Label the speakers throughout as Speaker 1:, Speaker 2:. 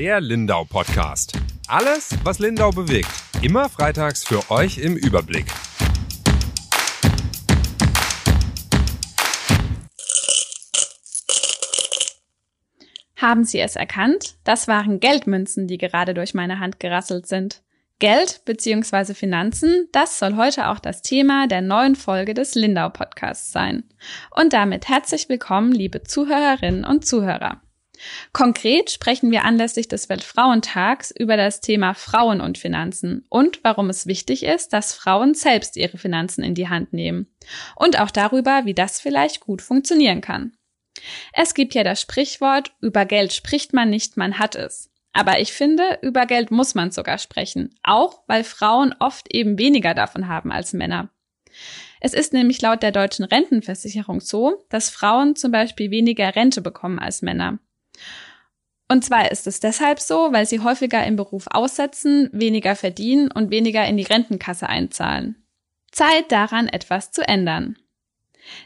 Speaker 1: Der Lindau Podcast. Alles, was Lindau bewegt. Immer freitags für euch im Überblick.
Speaker 2: Haben Sie es erkannt? Das waren Geldmünzen, die gerade durch meine Hand gerasselt sind. Geld bzw. Finanzen, das soll heute auch das Thema der neuen Folge des Lindau Podcasts sein. Und damit herzlich willkommen, liebe Zuhörerinnen und Zuhörer. Konkret sprechen wir anlässlich des Weltfrauentags über das Thema Frauen und Finanzen und warum es wichtig ist, dass Frauen selbst ihre Finanzen in die Hand nehmen. Und auch darüber, wie das vielleicht gut funktionieren kann. Es gibt ja das Sprichwort, über Geld spricht man nicht, man hat es. Aber ich finde, über Geld muss man sogar sprechen, auch weil Frauen oft eben weniger davon haben als Männer. Es ist nämlich laut der deutschen Rentenversicherung so, dass Frauen zum Beispiel weniger Rente bekommen als Männer. Und zwar ist es deshalb so, weil sie häufiger im Beruf aussetzen, weniger verdienen und weniger in die Rentenkasse einzahlen. Zeit daran, etwas zu ändern.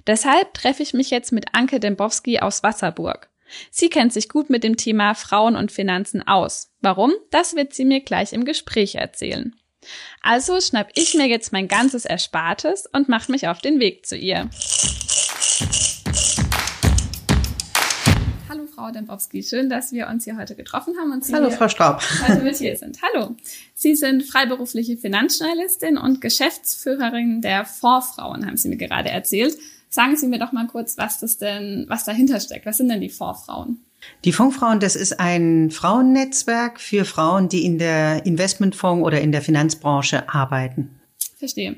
Speaker 2: Deshalb treffe ich mich jetzt mit Anke Dembowski aus Wasserburg. Sie kennt sich gut mit dem Thema Frauen und Finanzen aus. Warum? Das wird sie mir gleich im Gespräch erzählen. Also schnapp ich mir jetzt mein ganzes Erspartes und mache mich auf den Weg zu ihr. Frau Dembowski, schön, dass wir uns hier heute getroffen haben und Sie
Speaker 3: Hallo Frau Straub.
Speaker 2: heute mit hier sind. Hallo. Sie sind freiberufliche Finanzjournalistin und Geschäftsführerin der Vorfrauen, haben Sie mir gerade erzählt. Sagen Sie mir doch mal kurz, was das denn, was dahinter steckt. Was sind denn die Vorfrauen?
Speaker 3: Die Fondsfrauen, das ist ein Frauennetzwerk für Frauen, die in der Investmentfonds oder in der Finanzbranche arbeiten.
Speaker 2: Verstehe.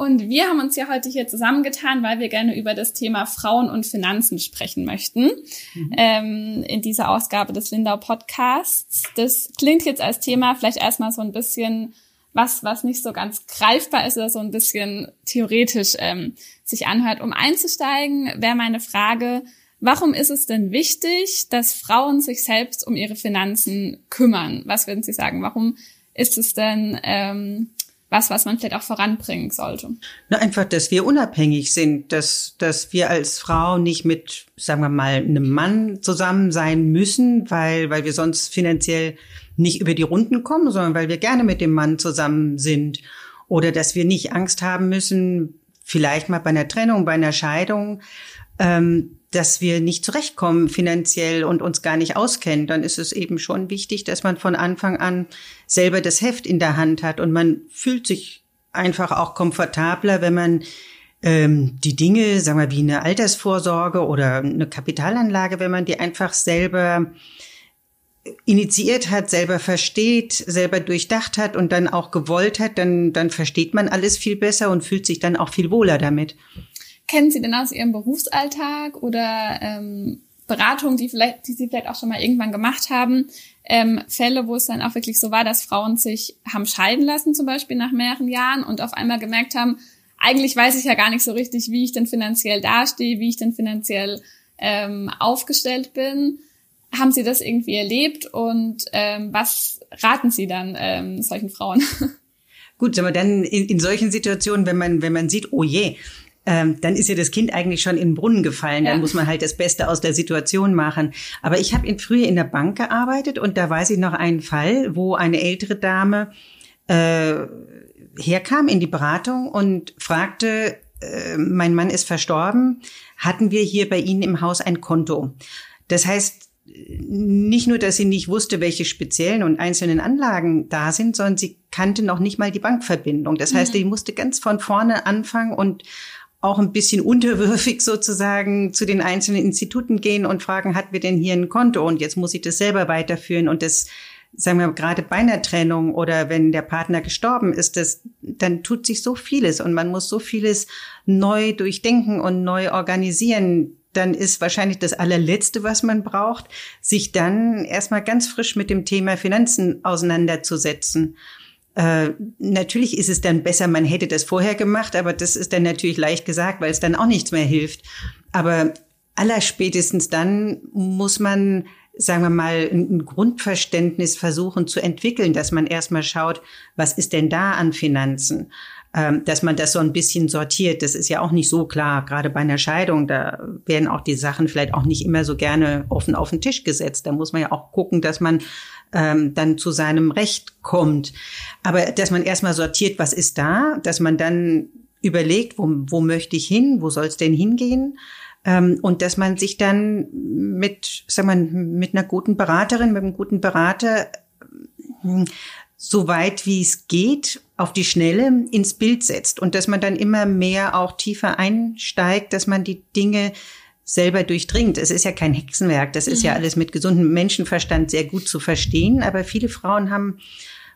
Speaker 2: Und wir haben uns ja heute hier zusammengetan, weil wir gerne über das Thema Frauen und Finanzen sprechen möchten. Mhm. Ähm, in dieser Ausgabe des Lindau Podcasts. Das klingt jetzt als Thema vielleicht erstmal so ein bisschen was, was nicht so ganz greifbar ist oder so ein bisschen theoretisch ähm, sich anhört. Um einzusteigen, wäre meine Frage, warum ist es denn wichtig, dass Frauen sich selbst um ihre Finanzen kümmern? Was würden Sie sagen? Warum ist es denn ähm, was, was man vielleicht auch voranbringen sollte?
Speaker 3: Na, einfach, dass wir unabhängig sind, dass, dass wir als Frau nicht mit, sagen wir mal, einem Mann zusammen sein müssen, weil, weil wir sonst finanziell nicht über die Runden kommen, sondern weil wir gerne mit dem Mann zusammen sind. Oder dass wir nicht Angst haben müssen, vielleicht mal bei einer Trennung, bei einer Scheidung, ähm, dass wir nicht zurechtkommen finanziell und uns gar nicht auskennen, dann ist es eben schon wichtig, dass man von Anfang an selber das Heft in der Hand hat und man fühlt sich einfach auch komfortabler, wenn man ähm, die Dinge, sagen wir, wie eine Altersvorsorge oder eine Kapitalanlage, wenn man die einfach selber initiiert hat, selber versteht, selber durchdacht hat und dann auch gewollt hat, dann, dann versteht man alles viel besser und fühlt sich dann auch viel wohler damit.
Speaker 2: Kennen Sie denn aus Ihrem Berufsalltag oder ähm, Beratungen, die vielleicht, die Sie vielleicht auch schon mal irgendwann gemacht haben, ähm, Fälle, wo es dann auch wirklich so war, dass Frauen sich haben scheiden lassen, zum Beispiel nach mehreren Jahren und auf einmal gemerkt haben, eigentlich weiß ich ja gar nicht so richtig, wie ich denn finanziell dastehe, wie ich denn finanziell ähm, aufgestellt bin haben Sie das irgendwie erlebt und ähm, was raten Sie dann ähm, solchen Frauen?
Speaker 3: Gut, aber dann in, in solchen Situationen, wenn man wenn man sieht, oh je, ähm, dann ist ja das Kind eigentlich schon in den Brunnen gefallen. Dann ja. muss man halt das Beste aus der Situation machen. Aber ich habe früher in der Bank gearbeitet und da weiß ich noch einen Fall, wo eine ältere Dame äh, herkam in die Beratung und fragte, äh, mein Mann ist verstorben, hatten wir hier bei Ihnen im Haus ein Konto? Das heißt, nicht nur, dass sie nicht wusste, welche speziellen und einzelnen Anlagen da sind, sondern sie kannte noch nicht mal die Bankverbindung. Das heißt, mhm. musste ganz von vorne anfangen und auch ein bisschen unterwürfig sozusagen zu den einzelnen Instituten gehen und fragen, hat wir denn hier ein Konto? Und jetzt muss ich das selber weiterführen und das sagen wir gerade bei einer Trennung oder wenn der Partner gestorben ist, das, dann tut sich so vieles und man muss so vieles neu durchdenken und neu organisieren dann ist wahrscheinlich das allerletzte, was man braucht, sich dann erstmal ganz frisch mit dem Thema Finanzen auseinanderzusetzen. Äh, natürlich ist es dann besser, man hätte das vorher gemacht, aber das ist dann natürlich leicht gesagt, weil es dann auch nichts mehr hilft. Aber allerspätestens dann muss man, sagen wir mal, ein Grundverständnis versuchen zu entwickeln, dass man erstmal schaut, was ist denn da an Finanzen? ähm, dass man das so ein bisschen sortiert. Das ist ja auch nicht so klar, gerade bei einer Scheidung. Da werden auch die Sachen vielleicht auch nicht immer so gerne offen auf den Tisch gesetzt. Da muss man ja auch gucken, dass man ähm, dann zu seinem Recht kommt. Aber dass man erstmal sortiert, was ist da, dass man dann überlegt, wo, wo möchte ich hin, wo soll es denn hingehen? Ähm, und dass man sich dann mit, sag mal, mit einer guten Beraterin, mit einem guten Berater hm, so weit wie es geht auf die Schnelle ins Bild setzt und dass man dann immer mehr auch tiefer einsteigt, dass man die Dinge selber durchdringt. Es ist ja kein Hexenwerk, das ist mhm. ja alles mit gesundem Menschenverstand sehr gut zu verstehen, aber viele Frauen haben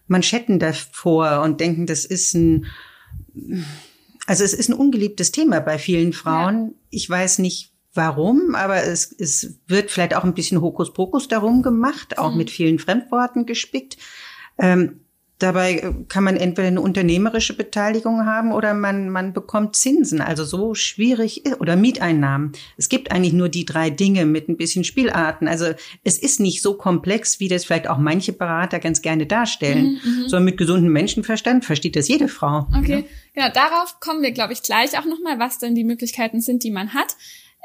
Speaker 3: Manschetten davor und denken, das ist ein, also es ist ein ungeliebtes Thema bei vielen Frauen. Ja. Ich weiß nicht, warum, aber es, es wird vielleicht auch ein bisschen Hokuspokus darum gemacht, auch mhm. mit vielen Fremdworten gespickt. Ähm, dabei äh, kann man entweder eine unternehmerische Beteiligung haben oder man, man bekommt Zinsen. Also so schwierig ist, oder Mieteinnahmen. Es gibt eigentlich nur die drei Dinge mit ein bisschen Spielarten. Also es ist nicht so komplex, wie das vielleicht auch manche Berater ganz gerne darstellen. Mhm, mhm. sondern mit gesundem Menschenverstand versteht das jede Frau.
Speaker 2: Okay, ja, darauf kommen wir, glaube ich, gleich auch nochmal, was denn die Möglichkeiten sind, die man hat.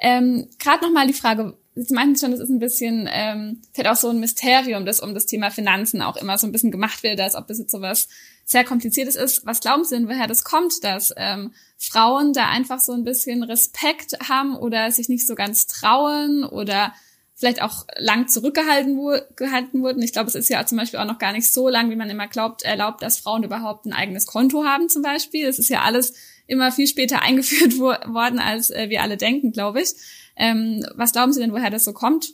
Speaker 2: Ähm, Gerade nochmal die Frage, Sie meinten schon, das ist ein bisschen, ähm, vielleicht auch so ein Mysterium, das um das Thema Finanzen auch immer so ein bisschen gemacht wird, als ob das jetzt so was sehr Kompliziertes ist. Was glauben Sie denn, woher das kommt, dass ähm, Frauen da einfach so ein bisschen Respekt haben oder sich nicht so ganz trauen oder vielleicht auch lang zurückgehalten gehalten wurden. Ich glaube, es ist ja zum Beispiel auch noch gar nicht so lang, wie man immer glaubt, erlaubt, dass Frauen überhaupt ein eigenes Konto haben zum Beispiel. Es ist ja alles immer viel später eingeführt worden, als äh, wir alle denken, glaube ich. Ähm, was glauben Sie denn, woher das so kommt?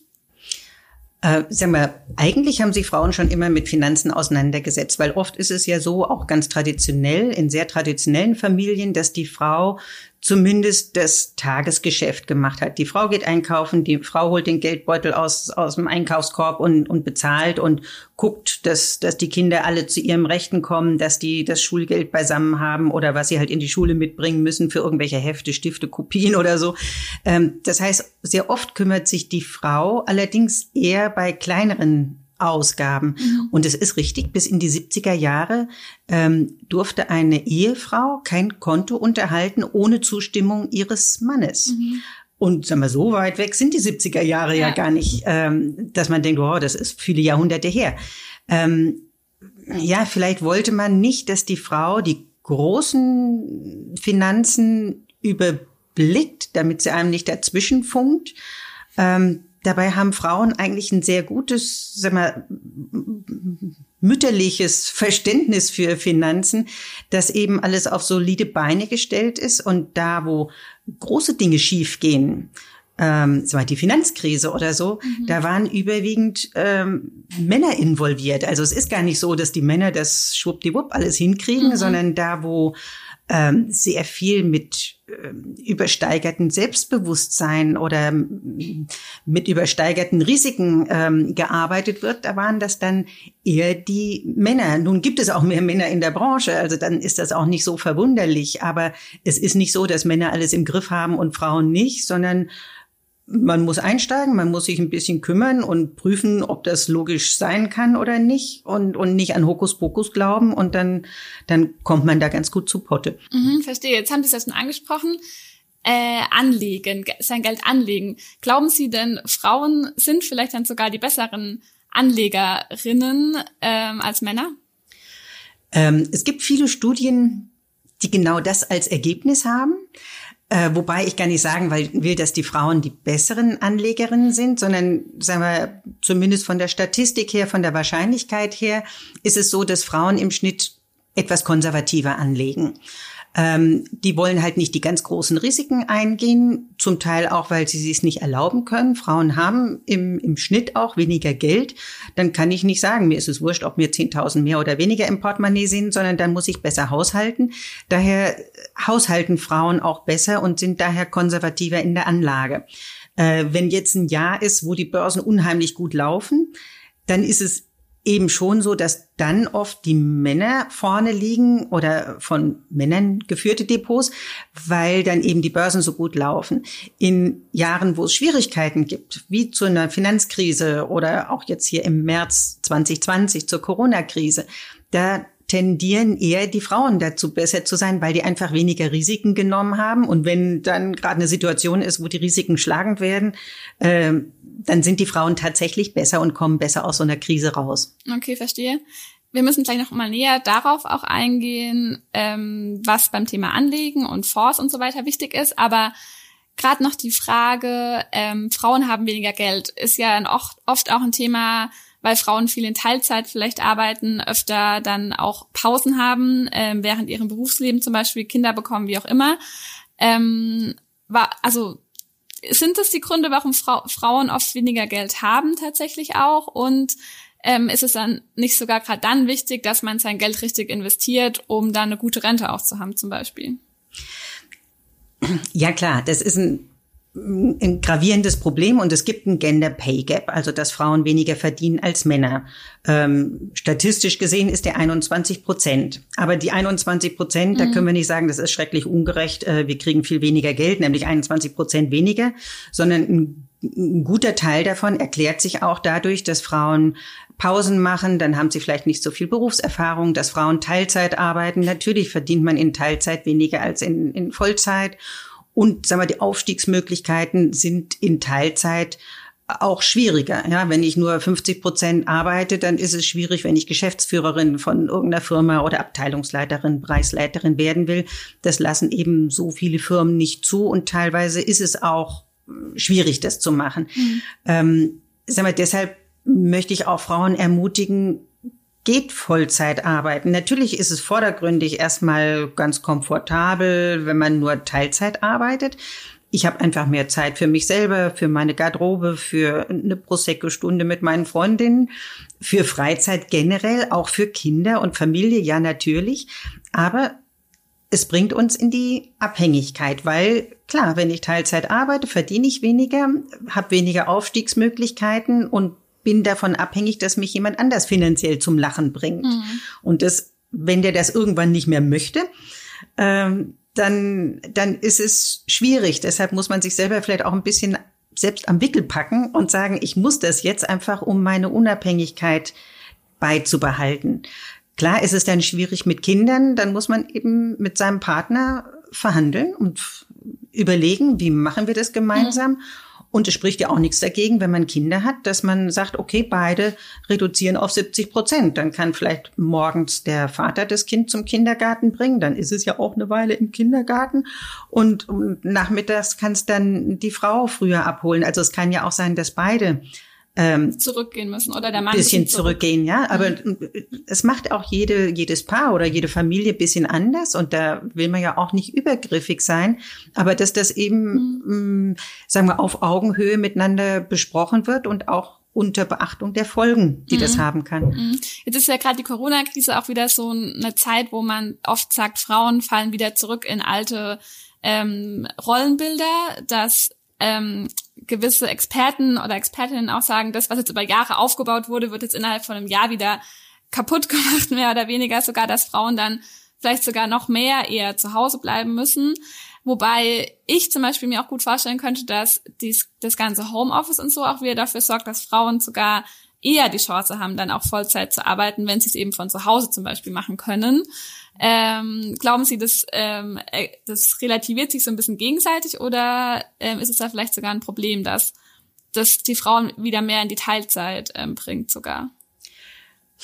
Speaker 3: Äh, sag mal, eigentlich haben sich Frauen schon immer mit Finanzen auseinandergesetzt, weil oft ist es ja so, auch ganz traditionell, in sehr traditionellen Familien, dass die Frau zumindest das Tagesgeschäft gemacht hat. Die Frau geht einkaufen, die Frau holt den Geldbeutel aus, aus dem Einkaufskorb und, und bezahlt und guckt, dass, dass die Kinder alle zu ihrem Rechten kommen, dass die das Schulgeld beisammen haben oder was sie halt in die Schule mitbringen müssen für irgendwelche Hefte, Stifte, Kopien oder so. Ähm, das heißt, sehr oft kümmert sich die Frau allerdings eher bei kleineren Ausgaben. Mhm. Und es ist richtig, bis in die 70er Jahre ähm, durfte eine Ehefrau kein Konto unterhalten ohne Zustimmung ihres Mannes. Mhm. Und sagen wir, so weit weg sind die 70er Jahre ja, ja gar nicht, ähm, dass man denkt, wow, das ist viele Jahrhunderte her. Ähm, ja, vielleicht wollte man nicht, dass die Frau die großen Finanzen überblickt, damit sie einem nicht dazwischen funkt. Ähm, Dabei haben Frauen eigentlich ein sehr gutes, sag mal, mütterliches Verständnis für Finanzen, dass eben alles auf solide Beine gestellt ist und da, wo große Dinge schiefgehen, ähm, zum die Finanzkrise oder so, mhm. da waren überwiegend ähm, Männer involviert. Also es ist gar nicht so, dass die Männer das schwuppdiwupp alles hinkriegen, mhm. sondern da, wo ähm, sehr viel mit ähm, übersteigerten Selbstbewusstsein oder ähm, mit übersteigerten Risiken ähm, gearbeitet wird, da waren das dann eher die Männer. Nun gibt es auch mehr Männer in der Branche, also dann ist das auch nicht so verwunderlich. Aber es ist nicht so, dass Männer alles im Griff haben und Frauen nicht, sondern man muss einsteigen, man muss sich ein bisschen kümmern und prüfen, ob das logisch sein kann oder nicht und, und nicht an Hokuspokus glauben und dann, dann kommt man da ganz gut zu Potte.
Speaker 2: Mhm, verstehe. Jetzt haben Sie das schon angesprochen. Äh, anlegen, sein Geld anlegen. Glauben Sie denn, Frauen sind vielleicht dann sogar die besseren Anlegerinnen ähm, als Männer?
Speaker 3: Ähm, es gibt viele Studien, die genau das als Ergebnis haben. Äh, wobei ich gar nicht sagen weil, will, dass die Frauen die besseren Anlegerinnen sind, sondern sagen wir, zumindest von der Statistik her, von der Wahrscheinlichkeit her, ist es so, dass Frauen im Schnitt etwas konservativer anlegen. Ähm, die wollen halt nicht die ganz großen Risiken eingehen, zum Teil auch, weil sie es nicht erlauben können. Frauen haben im, im Schnitt auch weniger Geld. Dann kann ich nicht sagen, mir ist es wurscht, ob mir 10.000 mehr oder weniger im Portemonnaie sind, sondern dann muss ich besser haushalten. Daher haushalten Frauen auch besser und sind daher konservativer in der Anlage. Äh, wenn jetzt ein Jahr ist, wo die Börsen unheimlich gut laufen, dann ist es eben schon so, dass dann oft die Männer vorne liegen oder von Männern geführte Depots, weil dann eben die Börsen so gut laufen. In Jahren, wo es Schwierigkeiten gibt, wie zu einer Finanzkrise oder auch jetzt hier im März 2020 zur Corona-Krise, da tendieren eher die Frauen dazu, besser zu sein, weil die einfach weniger Risiken genommen haben. Und wenn dann gerade eine Situation ist, wo die Risiken schlagend werden, äh, dann sind die Frauen tatsächlich besser und kommen besser aus so einer Krise raus.
Speaker 2: Okay, verstehe. Wir müssen gleich noch mal näher darauf auch eingehen, ähm, was beim Thema Anlegen und Fonds und so weiter wichtig ist. Aber gerade noch die Frage, ähm, Frauen haben weniger Geld, ist ja oft, oft auch ein Thema, weil Frauen viel in Teilzeit vielleicht arbeiten, öfter dann auch Pausen haben, ähm, während ihrem Berufsleben zum Beispiel Kinder bekommen, wie auch immer. Ähm, war, also sind das die Gründe, warum Frau, Frauen oft weniger Geld haben tatsächlich auch? Und ähm, ist es dann nicht sogar gerade dann wichtig, dass man sein Geld richtig investiert, um dann eine gute Rente auch zu haben zum Beispiel?
Speaker 3: Ja klar, das ist ein ein gravierendes Problem und es gibt ein Gender Pay Gap, also dass Frauen weniger verdienen als Männer. Ähm, statistisch gesehen ist der 21 Prozent. Aber die 21 Prozent, mhm. da können wir nicht sagen, das ist schrecklich ungerecht, äh, wir kriegen viel weniger Geld, nämlich 21 Prozent weniger, sondern ein, ein guter Teil davon erklärt sich auch dadurch, dass Frauen Pausen machen, dann haben sie vielleicht nicht so viel Berufserfahrung, dass Frauen Teilzeit arbeiten. Natürlich verdient man in Teilzeit weniger als in, in Vollzeit. Und sagen wir, die Aufstiegsmöglichkeiten sind in Teilzeit auch schwieriger. Ja, wenn ich nur 50 Prozent arbeite, dann ist es schwierig, wenn ich Geschäftsführerin von irgendeiner Firma oder Abteilungsleiterin, Bereichsleiterin werden will. Das lassen eben so viele Firmen nicht zu und teilweise ist es auch hm, schwierig, das zu machen. Mhm. Ähm, sagen wir, deshalb möchte ich auch Frauen ermutigen, geht Vollzeit arbeiten. Natürlich ist es vordergründig erstmal ganz komfortabel, wenn man nur Teilzeit arbeitet. Ich habe einfach mehr Zeit für mich selber, für meine Garderobe, für eine Prosecco-Stunde mit meinen Freundinnen, für Freizeit generell, auch für Kinder und Familie, ja natürlich. Aber es bringt uns in die Abhängigkeit, weil klar, wenn ich Teilzeit arbeite, verdiene ich weniger, habe weniger Aufstiegsmöglichkeiten und bin davon abhängig, dass mich jemand anders finanziell zum Lachen bringt. Mhm. Und das, wenn der das irgendwann nicht mehr möchte, ähm, dann, dann ist es schwierig. Deshalb muss man sich selber vielleicht auch ein bisschen selbst am Wickel packen und sagen, ich muss das jetzt einfach, um meine Unabhängigkeit beizubehalten. Klar ist es dann schwierig mit Kindern, dann muss man eben mit seinem Partner verhandeln und überlegen, wie machen wir das gemeinsam. Mhm. Und es spricht ja auch nichts dagegen, wenn man Kinder hat, dass man sagt, okay, beide reduzieren auf 70 Prozent. Dann kann vielleicht morgens der Vater das Kind zum Kindergarten bringen. Dann ist es ja auch eine Weile im Kindergarten. Und, nachmittags kann es dann die Frau früher abholen. Also es kann ja auch sein, dass beide
Speaker 2: ähm, zurückgehen müssen oder der Mann
Speaker 3: bisschen zurückgehen, ja. Aber mhm. es macht auch jede jedes Paar oder jede Familie bisschen anders und da will man ja auch nicht übergriffig sein, aber dass das eben, mhm. mh, mm, sagen wir, auf Augenhöhe miteinander besprochen wird und auch unter Beachtung der Folgen, die mhm. das haben kann. Mhm.
Speaker 2: Jetzt ist ja gerade die Corona-Krise auch wieder so eine Zeit, wo man oft sagt, Frauen fallen wieder zurück in alte ähm, Rollenbilder, dass ähm, gewisse Experten oder Expertinnen auch sagen, das, was jetzt über Jahre aufgebaut wurde, wird jetzt innerhalb von einem Jahr wieder kaputt gemacht, mehr oder weniger sogar, dass Frauen dann vielleicht sogar noch mehr eher zu Hause bleiben müssen. Wobei ich zum Beispiel mir auch gut vorstellen könnte, dass dies, das ganze Homeoffice und so auch wieder dafür sorgt, dass Frauen sogar eher die Chance haben, dann auch Vollzeit zu arbeiten, wenn sie es eben von zu Hause zum Beispiel machen können. Ähm, glauben Sie, dass ähm, äh, das relativiert sich so ein bisschen gegenseitig oder ähm, ist es da vielleicht sogar ein Problem, dass dass die Frauen wieder mehr in die Teilzeit ähm, bringt sogar?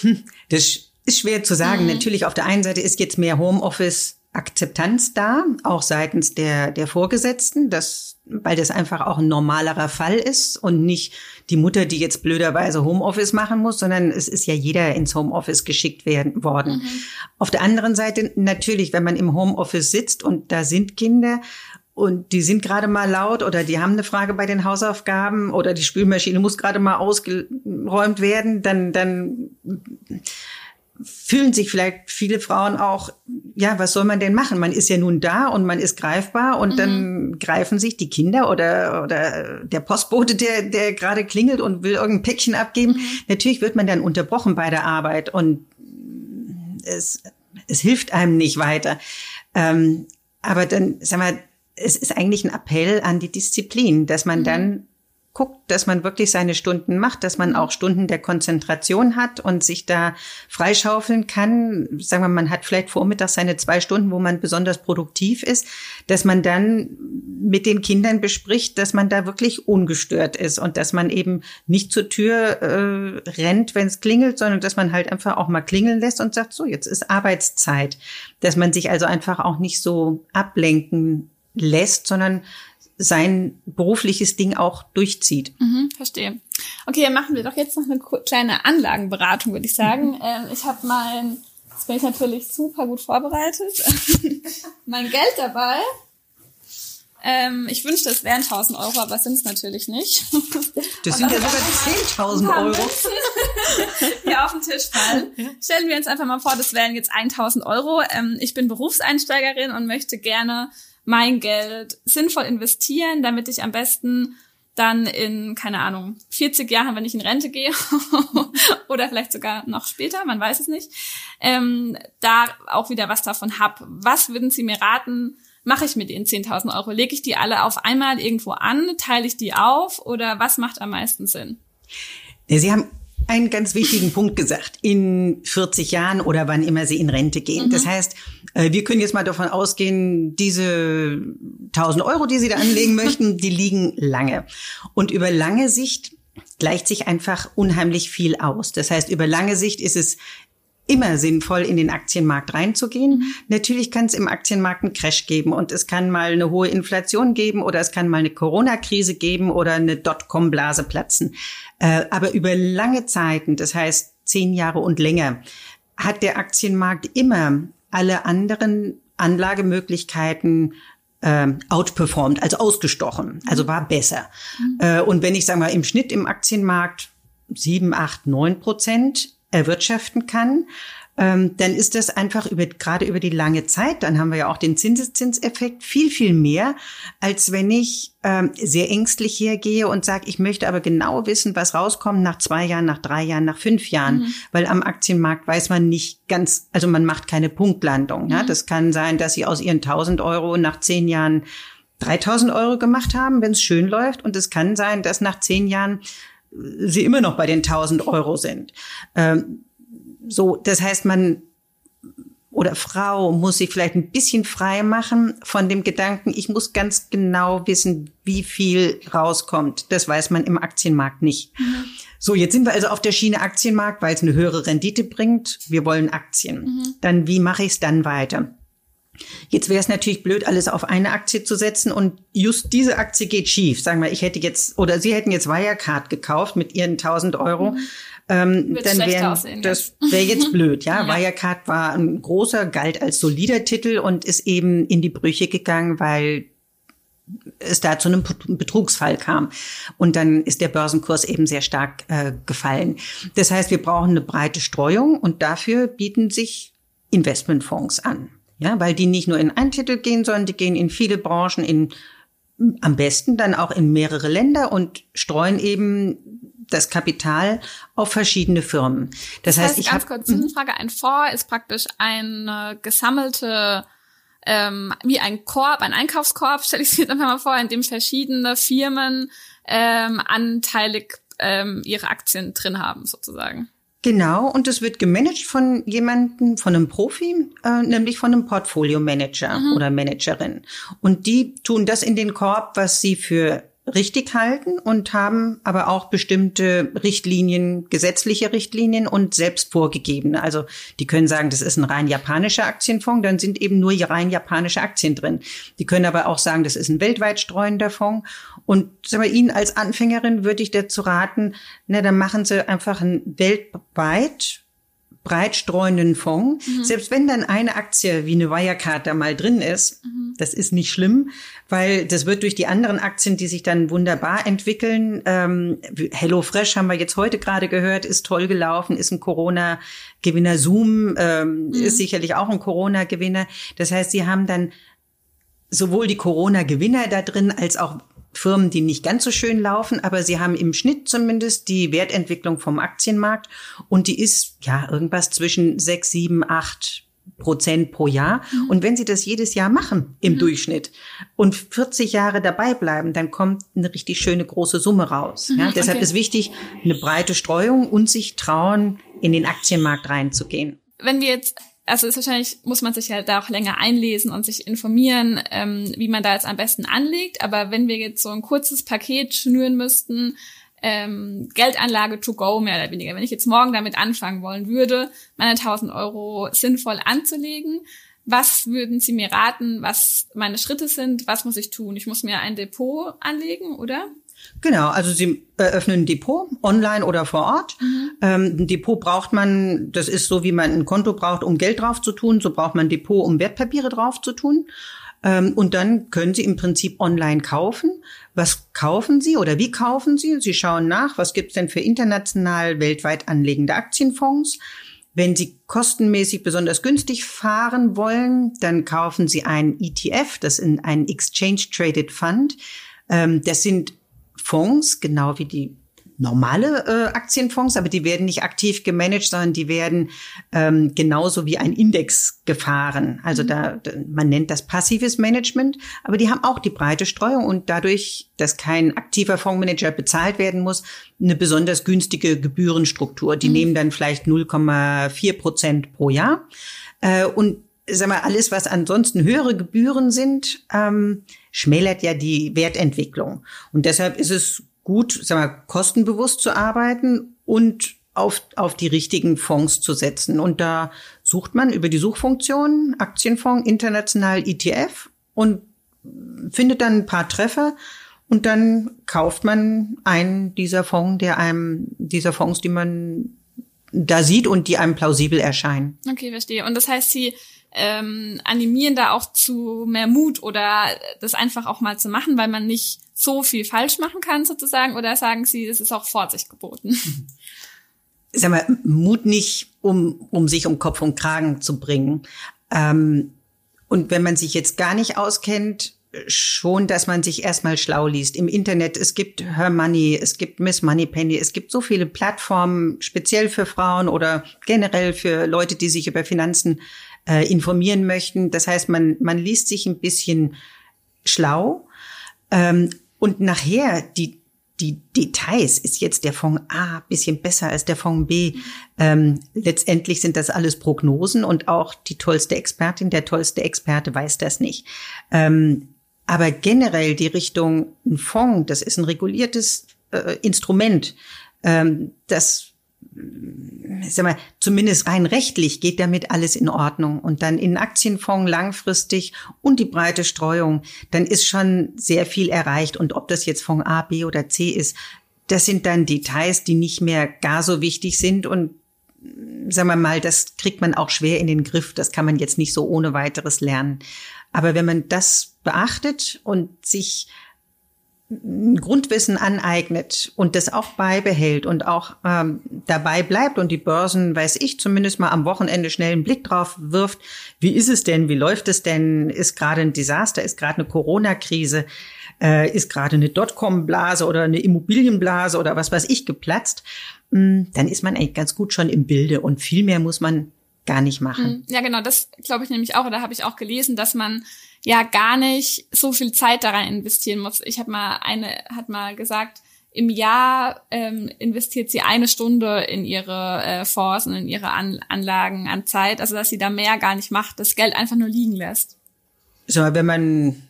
Speaker 3: Hm, das ist schwer zu sagen. Mhm. Natürlich auf der einen Seite ist jetzt mehr Homeoffice Akzeptanz da, auch seitens der, der Vorgesetzten, dass, weil das einfach auch ein normalerer Fall ist und nicht die Mutter, die jetzt blöderweise Homeoffice machen muss, sondern es ist ja jeder ins Homeoffice geschickt werden, worden. Mhm. Auf der anderen Seite natürlich, wenn man im Homeoffice sitzt und da sind Kinder und die sind gerade mal laut oder die haben eine Frage bei den Hausaufgaben oder die Spülmaschine muss gerade mal ausgeräumt werden, dann, dann fühlen sich vielleicht viele Frauen auch, ja, was soll man denn machen? Man ist ja nun da und man ist greifbar und mhm. dann greifen sich die Kinder oder, oder der Postbote, der, der gerade klingelt und will irgendein Päckchen abgeben. Mhm. Natürlich wird man dann unterbrochen bei der Arbeit und es, es hilft einem nicht weiter. Ähm, aber dann, sag mal, es ist eigentlich ein Appell an die Disziplin, dass man mhm. dann guckt, dass man wirklich seine Stunden macht, dass man auch Stunden der Konzentration hat und sich da freischaufeln kann. Sagen wir, man hat vielleicht vormittags seine zwei Stunden, wo man besonders produktiv ist, dass man dann mit den Kindern bespricht, dass man da wirklich ungestört ist und dass man eben nicht zur Tür äh, rennt, wenn es klingelt, sondern dass man halt einfach auch mal klingeln lässt und sagt, so, jetzt ist Arbeitszeit. Dass man sich also einfach auch nicht so ablenken lässt, sondern sein berufliches Ding auch durchzieht.
Speaker 2: Mhm, verstehe. Okay, dann machen wir doch jetzt noch eine kleine Anlagenberatung, würde ich sagen. Mhm. Ähm, ich habe mein, jetzt bin ich natürlich super gut vorbereitet, mein Geld dabei. Ähm, ich wünschte, es wären 1000 Euro, aber sind es natürlich nicht.
Speaker 3: Das sind ja sogar 10.000 Euro.
Speaker 2: Hier auf den Tisch fallen. Stellen wir uns einfach mal vor, das wären jetzt 1000 Euro. Ähm, ich bin Berufseinsteigerin und möchte gerne mein Geld sinnvoll investieren, damit ich am besten dann in, keine Ahnung, 40 Jahren, wenn ich in Rente gehe, oder vielleicht sogar noch später, man weiß es nicht, ähm, da auch wieder was davon hab. Was würden Sie mir raten, mache ich mit den 10.000 Euro? Lege ich die alle auf einmal irgendwo an? Teile ich die auf? Oder was macht am meisten Sinn?
Speaker 3: Sie haben einen ganz wichtigen Punkt gesagt. In 40 Jahren oder wann immer Sie in Rente gehen. Mhm. Das heißt, äh, wir können jetzt mal davon ausgehen, diese 1000 Euro, die Sie da anlegen möchten, die liegen lange. Und über lange Sicht gleicht sich einfach unheimlich viel aus. Das heißt, über lange Sicht ist es immer sinnvoll, in den Aktienmarkt reinzugehen. Mhm. Natürlich kann es im Aktienmarkt einen Crash geben und es kann mal eine hohe Inflation geben oder es kann mal eine Corona-Krise geben oder eine Dotcom-Blase platzen. Äh, aber über lange Zeiten, das heißt zehn Jahre und länger, hat der Aktienmarkt immer alle anderen Anlagemöglichkeiten äh, outperformed, also ausgestochen, also war besser. Mhm. Äh, und wenn ich sage mal im Schnitt im Aktienmarkt sieben, acht, neun Prozent erwirtschaften kann, ähm, dann ist das einfach über, gerade über die lange Zeit, dann haben wir ja auch den Zinseszinseffekt, viel, viel mehr, als wenn ich ähm, sehr ängstlich hergehe und sage, ich möchte aber genau wissen, was rauskommt nach zwei Jahren, nach drei Jahren, nach fünf Jahren, mhm. weil am Aktienmarkt weiß man nicht ganz, also man macht keine Punktlandung. Mhm. Ja? Das kann sein, dass Sie aus Ihren 1000 Euro nach zehn Jahren 3000 Euro gemacht haben, wenn es schön läuft. Und es kann sein, dass nach zehn Jahren sie immer noch bei den 1000 Euro sind. Ähm, so, das heißt, man oder Frau muss sich vielleicht ein bisschen frei machen von dem Gedanken, ich muss ganz genau wissen, wie viel rauskommt. Das weiß man im Aktienmarkt nicht. Mhm. So, jetzt sind wir also auf der Schiene Aktienmarkt, weil es eine höhere Rendite bringt. Wir wollen Aktien. Mhm. Dann, wie mache ich es dann weiter? Jetzt wäre es natürlich blöd, alles auf eine Aktie zu setzen und just diese Aktie geht schief. Sagen wir, ich hätte jetzt oder Sie hätten jetzt Wirecard gekauft mit Ihren 1000 Euro. Mhm. Ähm, dann wäre das wäre jetzt blöd, ja? ja. Wirecard war ein großer, galt als solider Titel und ist eben in die Brüche gegangen, weil es da zu einem Betrugsfall kam. Und dann ist der Börsenkurs eben sehr stark äh, gefallen. Das heißt, wir brauchen eine breite Streuung und dafür bieten sich Investmentfonds an. Ja, weil die nicht nur in einen Titel gehen, sondern die gehen in viele Branchen, in am besten dann auch in mehrere Länder und streuen eben das Kapital auf verschiedene Firmen.
Speaker 2: Das, das heißt, heißt, ich habe kurz eine Frage. Ein Fonds ist praktisch eine gesammelte ähm, wie ein Korb, ein Einkaufskorb, stelle ich mir jetzt einfach mal vor, in dem verschiedene Firmen ähm, anteilig ähm, ihre Aktien drin haben, sozusagen.
Speaker 3: Genau, und es wird gemanagt von jemandem, von einem Profi, äh, nämlich von einem Portfolio-Manager mhm. oder Managerin. Und die tun das in den Korb, was sie für richtig halten und haben aber auch bestimmte Richtlinien, gesetzliche Richtlinien und selbst vorgegebene. Also die können sagen, das ist ein rein japanischer Aktienfonds, dann sind eben nur rein japanische Aktien drin. Die können aber auch sagen, das ist ein weltweit streuender Fonds. Und sagen wir, Ihnen als Anfängerin würde ich dazu raten, na, dann machen Sie einfach ein weltweit breit streuenden Fonds. Mhm. Selbst wenn dann eine Aktie wie eine Wirecard da mal drin ist, mhm. das ist nicht schlimm, weil das wird durch die anderen Aktien, die sich dann wunderbar entwickeln. Ähm, HelloFresh haben wir jetzt heute gerade gehört, ist toll gelaufen, ist ein Corona-Gewinner. Zoom ähm, mhm. ist sicherlich auch ein Corona-Gewinner. Das heißt, sie haben dann sowohl die Corona-Gewinner da drin als auch Firmen, die nicht ganz so schön laufen, aber sie haben im Schnitt zumindest die Wertentwicklung vom Aktienmarkt und die ist ja irgendwas zwischen sechs, sieben, acht Prozent pro Jahr. Mhm. Und wenn Sie das jedes Jahr machen im mhm. Durchschnitt und 40 Jahre dabei bleiben, dann kommt eine richtig schöne große Summe raus. Mhm, ja, deshalb okay. ist wichtig eine breite Streuung und sich trauen, in den Aktienmarkt reinzugehen.
Speaker 2: Wenn wir jetzt also ist wahrscheinlich, muss man sich ja da auch länger einlesen und sich informieren, ähm, wie man da jetzt am besten anlegt. Aber wenn wir jetzt so ein kurzes Paket schnüren müssten, ähm, Geldanlage to go mehr oder weniger. Wenn ich jetzt morgen damit anfangen wollen würde, meine 1000 Euro sinnvoll anzulegen, was würden Sie mir raten, was meine Schritte sind? Was muss ich tun? Ich muss mir ein Depot anlegen, oder?
Speaker 3: Genau, also Sie eröffnen ein Depot, online oder vor Ort. Mhm. Ähm, ein Depot braucht man, das ist so, wie man ein Konto braucht, um Geld drauf zu tun, so braucht man ein Depot, um Wertpapiere drauf zu tun. Ähm, und dann können Sie im Prinzip online kaufen. Was kaufen Sie oder wie kaufen Sie? Sie schauen nach, was gibt es denn für international weltweit anlegende Aktienfonds. Wenn Sie kostenmäßig besonders günstig fahren wollen, dann kaufen Sie einen ETF, das ist ein Exchange Traded Fund. Ähm, das sind Fonds, genau wie die normale äh, Aktienfonds, aber die werden nicht aktiv gemanagt, sondern die werden ähm, genauso wie ein Index gefahren. Also da, man nennt das passives Management, aber die haben auch die breite Streuung und dadurch, dass kein aktiver Fondsmanager bezahlt werden muss, eine besonders günstige Gebührenstruktur. Die mhm. nehmen dann vielleicht 0,4 Prozent pro Jahr. Äh, und sag mal, alles, was ansonsten höhere Gebühren sind, ähm, schmälert ja die Wertentwicklung. Und deshalb ist es gut, sag mal, kostenbewusst zu arbeiten und auf, auf die richtigen Fonds zu setzen. Und da sucht man über die Suchfunktion Aktienfonds, international ETF und findet dann ein paar Treffer und dann kauft man einen dieser Fonds, der einem, dieser Fonds, die man da sieht und die einem plausibel erscheinen.
Speaker 2: Okay, verstehe. Und das heißt, Sie ähm, animieren da auch zu mehr Mut oder das einfach auch mal zu machen, weil man nicht so viel falsch machen kann sozusagen? Oder sagen Sie, es ist auch Vorsicht geboten?
Speaker 3: Sag mal, Mut nicht, um, um sich um Kopf und Kragen zu bringen. Ähm, und wenn man sich jetzt gar nicht auskennt, schon, dass man sich erstmal schlau liest. Im Internet, es gibt Her Money, es gibt Miss Money Penny, es gibt so viele Plattformen, speziell für Frauen oder generell für Leute, die sich über Finanzen äh, informieren möchten. Das heißt, man, man liest sich ein bisschen schlau. Ähm, und nachher die, die Details, ist jetzt der Fonds A bisschen besser als der Fonds B. Ähm, letztendlich sind das alles Prognosen und auch die tollste Expertin, der tollste Experte weiß das nicht. Ähm, aber generell die Richtung ein Fonds, das ist ein reguliertes äh, Instrument, ähm, das sag mal, zumindest rein rechtlich geht damit alles in Ordnung. Und dann in Aktienfonds langfristig und die breite Streuung, dann ist schon sehr viel erreicht. Und ob das jetzt Fonds A, B oder C ist, das sind dann Details, die nicht mehr gar so wichtig sind. Und sagen wir mal, das kriegt man auch schwer in den Griff. Das kann man jetzt nicht so ohne weiteres lernen. Aber wenn man das beachtet und sich Grundwissen aneignet und das auch beibehält und auch ähm, dabei bleibt und die Börsen, weiß ich, zumindest mal am Wochenende schnell einen Blick drauf wirft, wie ist es denn, wie läuft es denn, ist gerade ein Desaster, ist gerade eine Corona-Krise, äh, ist gerade eine Dotcom-Blase oder eine Immobilienblase oder was weiß ich geplatzt, mh, hm, dann ist man eigentlich ganz gut schon im Bilde und viel mehr muss man gar nicht machen. Hm,
Speaker 2: ja, genau, das glaube ich nämlich auch, oder habe ich auch gelesen, dass man ja gar nicht so viel Zeit daran investieren muss. Ich habe mal eine hat mal gesagt, im Jahr ähm, investiert sie eine Stunde in ihre äh, Fonds und in ihre an Anlagen an Zeit, also dass sie da mehr gar nicht macht, das Geld einfach nur liegen lässt.
Speaker 3: So, wenn man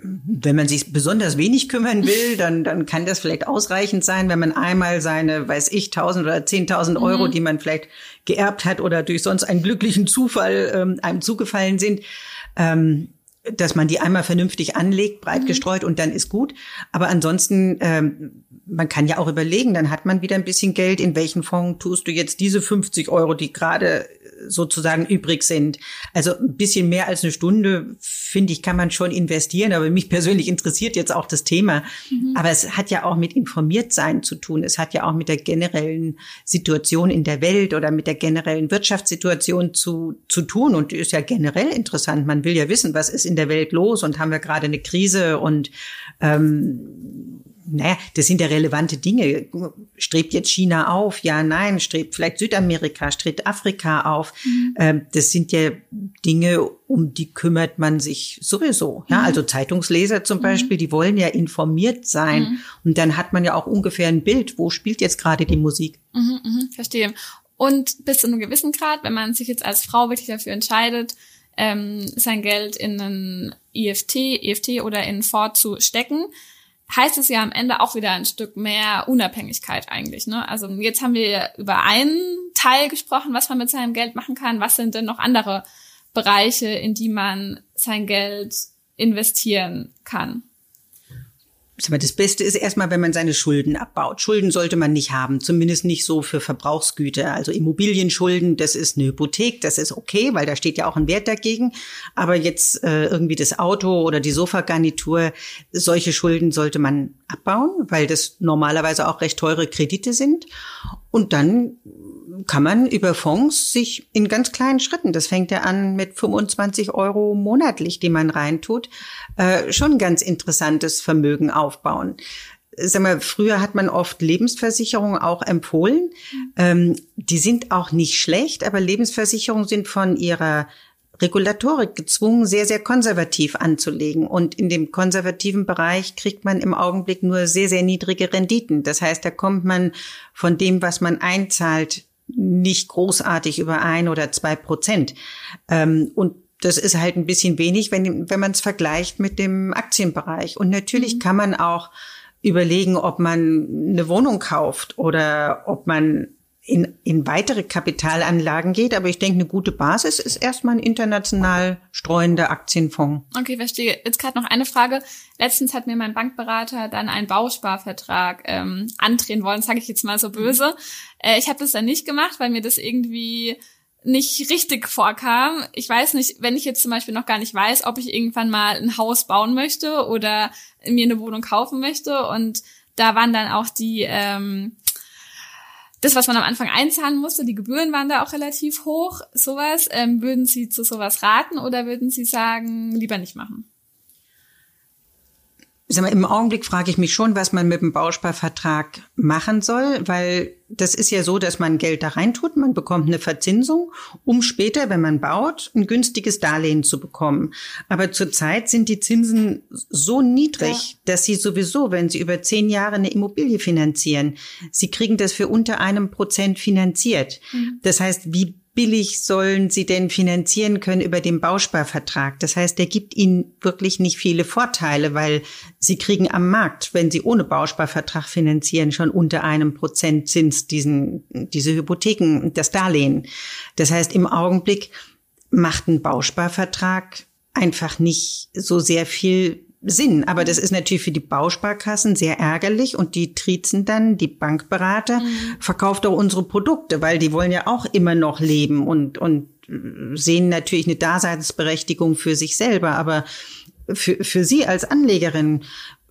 Speaker 3: wenn man sich besonders wenig kümmern will, dann, dann kann das vielleicht ausreichend sein, wenn man einmal seine, weiß ich, 1000 oder 10.000 Euro, mhm. die man vielleicht geerbt hat oder durch sonst einen glücklichen Zufall ähm, einem zugefallen sind, ähm, dass man die einmal vernünftig anlegt, breit mhm. gestreut und dann ist gut. Aber ansonsten, ähm, man kann ja auch überlegen, dann hat man wieder ein bisschen Geld. In welchen Fonds tust du jetzt diese 50 Euro, die gerade sozusagen übrig sind. Also ein bisschen mehr als eine Stunde, finde ich, kann man schon investieren. Aber mich persönlich interessiert jetzt auch das Thema. Mhm. Aber es hat ja auch mit Informiertsein zu tun. Es hat ja auch mit der generellen Situation in der Welt oder mit der generellen Wirtschaftssituation zu, zu tun. Und die ist ja generell interessant. Man will ja wissen, was ist in der Welt los und haben wir gerade eine Krise und ähm, naja, das sind ja relevante Dinge. Strebt jetzt China auf? Ja, nein. Strebt vielleicht Südamerika? Strebt Afrika auf? Mhm. Ähm, das sind ja Dinge, um die kümmert man sich sowieso. Ja, mhm. also Zeitungsleser zum mhm. Beispiel, die wollen ja informiert sein. Mhm. Und dann hat man ja auch ungefähr ein Bild, wo spielt jetzt gerade die Musik.
Speaker 2: Mhm, verstehe. Und bis zu einem gewissen Grad, wenn man sich jetzt als Frau wirklich dafür entscheidet, ähm, sein Geld in einen EFT, EFT oder in Fonds zu stecken, heißt es ja am Ende auch wieder ein Stück mehr Unabhängigkeit eigentlich. Ne? Also jetzt haben wir über einen Teil gesprochen, was man mit seinem Geld machen kann. Was sind denn noch andere Bereiche, in die man sein Geld investieren kann?
Speaker 3: Das Beste ist erstmal, wenn man seine Schulden abbaut. Schulden sollte man nicht haben, zumindest nicht so für Verbrauchsgüter. Also Immobilienschulden, das ist eine Hypothek, das ist okay, weil da steht ja auch ein Wert dagegen. Aber jetzt äh, irgendwie das Auto oder die Sofagarnitur, solche Schulden sollte man abbauen, weil das normalerweise auch recht teure Kredite sind. Und dann kann man über Fonds sich in ganz kleinen Schritten, das fängt ja an mit 25 Euro monatlich, die man reintut, äh, schon ganz interessantes Vermögen aufbauen. Sag mal, früher hat man oft Lebensversicherungen auch empfohlen. Ähm, die sind auch nicht schlecht, aber Lebensversicherungen sind von ihrer Regulatorik gezwungen, sehr, sehr konservativ anzulegen. Und in dem konservativen Bereich kriegt man im Augenblick nur sehr, sehr niedrige Renditen. Das heißt, da kommt man von dem, was man einzahlt, nicht großartig über ein oder zwei Prozent. Ähm, und das ist halt ein bisschen wenig, wenn, wenn man es vergleicht mit dem Aktienbereich. Und natürlich mhm. kann man auch überlegen, ob man eine Wohnung kauft oder ob man in, in weitere Kapitalanlagen geht. Aber ich denke, eine gute Basis ist erstmal ein international streuender Aktienfonds.
Speaker 2: Okay, verstehe. Jetzt gerade noch eine Frage. Letztens hat mir mein Bankberater dann einen Bausparvertrag ähm, andrehen wollen, sage ich jetzt mal so böse. Äh, ich habe das dann nicht gemacht, weil mir das irgendwie nicht richtig vorkam. Ich weiß nicht, wenn ich jetzt zum Beispiel noch gar nicht weiß, ob ich irgendwann mal ein Haus bauen möchte oder mir eine Wohnung kaufen möchte. Und da waren dann auch die ähm, das, was man am Anfang einzahlen musste, die Gebühren waren da auch relativ hoch, sowas. Ähm, würden Sie zu sowas raten oder würden Sie sagen, lieber nicht machen?
Speaker 3: Mal, Im Augenblick frage ich mich schon, was man mit dem Bausparvertrag machen soll, weil das ist ja so, dass man Geld da reintut, man bekommt eine Verzinsung, um später, wenn man baut, ein günstiges Darlehen zu bekommen. Aber zurzeit sind die Zinsen so niedrig, ja. dass sie sowieso, wenn sie über zehn Jahre eine Immobilie finanzieren, sie kriegen das für unter einem Prozent finanziert. Mhm. Das heißt, wie billig sollen sie denn finanzieren können über den Bausparvertrag? Das heißt, der gibt ihnen wirklich nicht viele Vorteile, weil sie kriegen am Markt, wenn sie ohne Bausparvertrag finanzieren, schon unter einem Prozent Zins diesen, diese Hypotheken, das Darlehen. Das heißt, im Augenblick macht ein Bausparvertrag einfach nicht so sehr viel Sinn. Aber das ist natürlich für die Bausparkassen sehr ärgerlich und die trizen dann, die Bankberater, mhm. verkauft auch unsere Produkte, weil die wollen ja auch immer noch leben und, und sehen natürlich eine Daseinsberechtigung für sich selber. Aber für, für Sie als Anlegerin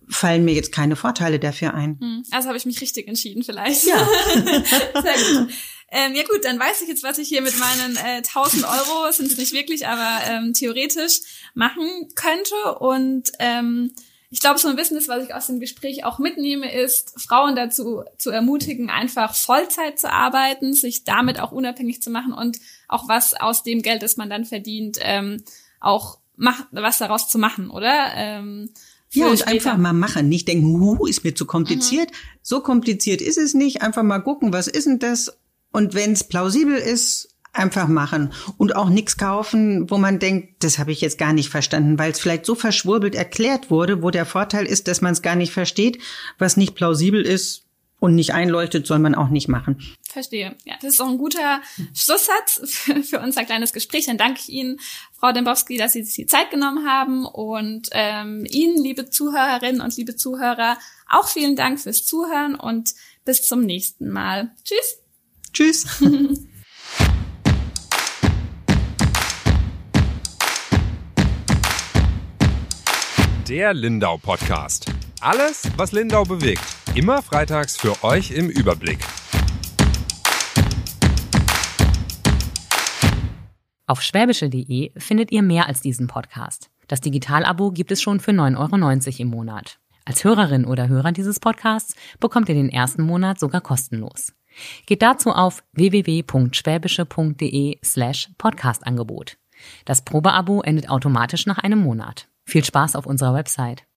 Speaker 3: fallen mir jetzt keine Vorteile dafür ein.
Speaker 2: Mhm. Also habe ich mich richtig entschieden vielleicht. Ja. Sehr gut. Ähm, ja gut, dann weiß ich jetzt, was ich hier mit meinen äh, 1000 Euro, sind es nicht wirklich, aber ähm, theoretisch machen könnte. Und ähm, ich glaube, so ein Business, was ich aus dem Gespräch auch mitnehme, ist, Frauen dazu zu ermutigen, einfach Vollzeit zu arbeiten, sich damit auch unabhängig zu machen und auch was aus dem Geld, das man dann verdient, ähm, auch mach, was daraus zu machen, oder? Ähm,
Speaker 3: ja, und einfach mal machen. Nicht denken, hu, ist mir zu kompliziert. Mhm. So kompliziert ist es nicht. Einfach mal gucken, was ist denn das? Und wenn es plausibel ist, einfach machen und auch nichts kaufen, wo man denkt, das habe ich jetzt gar nicht verstanden, weil es vielleicht so verschwurbelt erklärt wurde, wo der Vorteil ist, dass man es gar nicht versteht, was nicht plausibel ist und nicht einleuchtet, soll man auch nicht machen.
Speaker 2: Verstehe. Ja, das ist auch ein guter Schlusssatz für, für unser kleines Gespräch. Dann danke ich Ihnen, Frau Dembowski, dass Sie sich die Zeit genommen haben und ähm, Ihnen, liebe Zuhörerinnen und liebe Zuhörer, auch vielen Dank fürs Zuhören und bis zum nächsten Mal. Tschüss.
Speaker 3: Tschüss.
Speaker 1: Der Lindau Podcast. Alles, was Lindau bewegt. Immer freitags für euch im Überblick.
Speaker 4: Auf schwäbische.de findet ihr mehr als diesen Podcast. Das Digitalabo gibt es schon für 9,90 Euro im Monat. Als Hörerin oder Hörer dieses Podcasts bekommt ihr den ersten Monat sogar kostenlos. Geht dazu auf www.schwäbische.de slash Podcastangebot. Das Probeabo endet automatisch nach einem Monat. Viel Spaß auf unserer Website.